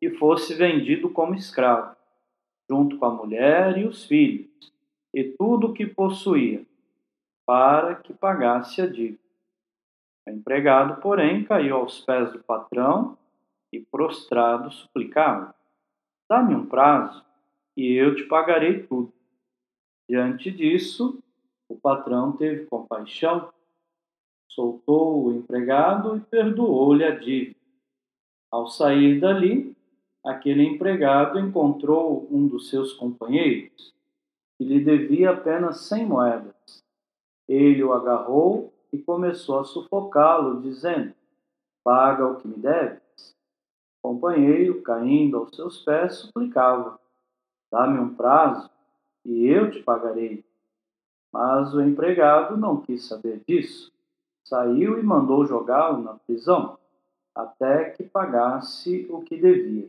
que fosse vendido como escravo, junto com a mulher e os filhos, e tudo o que possuía, para que pagasse a dívida. O empregado, porém, caiu aos pés do patrão e, prostrado, suplicava: Dá-me um prazo e eu te pagarei tudo. Diante disso, o patrão teve compaixão, soltou o empregado e perdoou-lhe a dívida. Ao sair dali, aquele empregado encontrou um dos seus companheiros que lhe devia apenas cem moedas. Ele o agarrou e começou a sufocá-lo, dizendo: Paga o que me deves. O companheiro, caindo aos seus pés, suplicava: Dá-me um prazo e eu te pagarei. Mas o empregado não quis saber disso. Saiu e mandou jogá-lo na prisão, até que pagasse o que devia.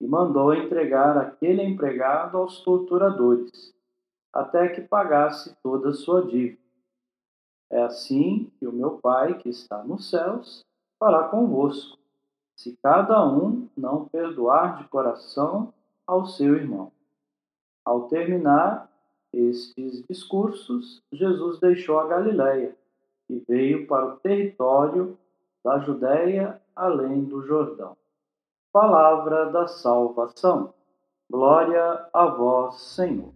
e mandou entregar aquele empregado aos torturadores, até que pagasse toda a sua dívida. É assim que o meu Pai, que está nos céus, fará convosco, se cada um não perdoar de coração ao seu irmão. Ao terminar estes discursos, Jesus deixou a Galiléia e veio para o território da Judéia além do Jordão. Palavra da salvação. Glória a vós, Senhor.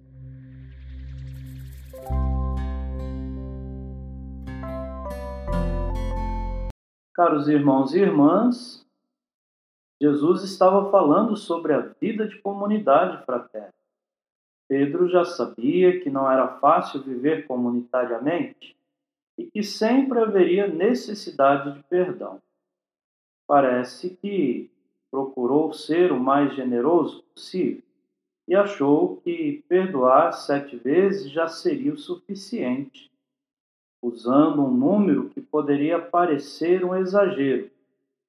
Caros irmãos e irmãs, Jesus estava falando sobre a vida de comunidade fraterna. Pedro já sabia que não era fácil viver comunitariamente e que sempre haveria necessidade de perdão. Parece que procurou ser o mais generoso possível e achou que perdoar sete vezes já seria o suficiente, usando um número que poderia parecer um exagero.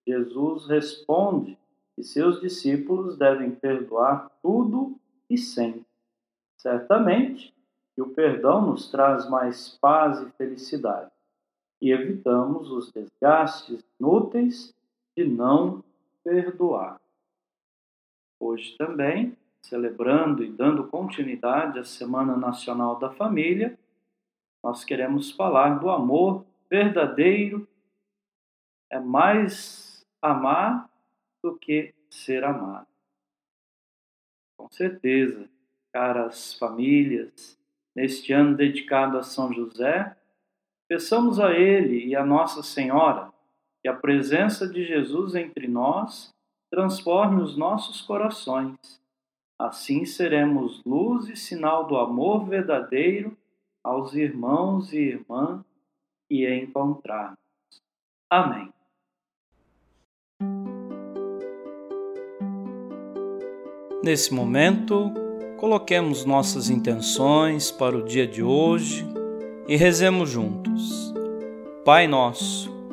Jesus responde que seus discípulos devem perdoar tudo e sempre. Certamente que o perdão nos traz mais paz e felicidade e evitamos os desgastes inúteis de não perdoar. Hoje também, celebrando e dando continuidade à Semana Nacional da Família, nós queremos falar do amor verdadeiro. É mais amar do que ser amado. Com certeza, caras famílias, neste ano dedicado a São José, peçamos a Ele e a Nossa Senhora que a presença de Jesus entre nós transforme os nossos corações. Assim seremos luz e sinal do amor verdadeiro aos irmãos e irmãs que encontrarmos. Amém. Nesse momento, coloquemos nossas intenções para o dia de hoje e rezemos juntos. Pai nosso,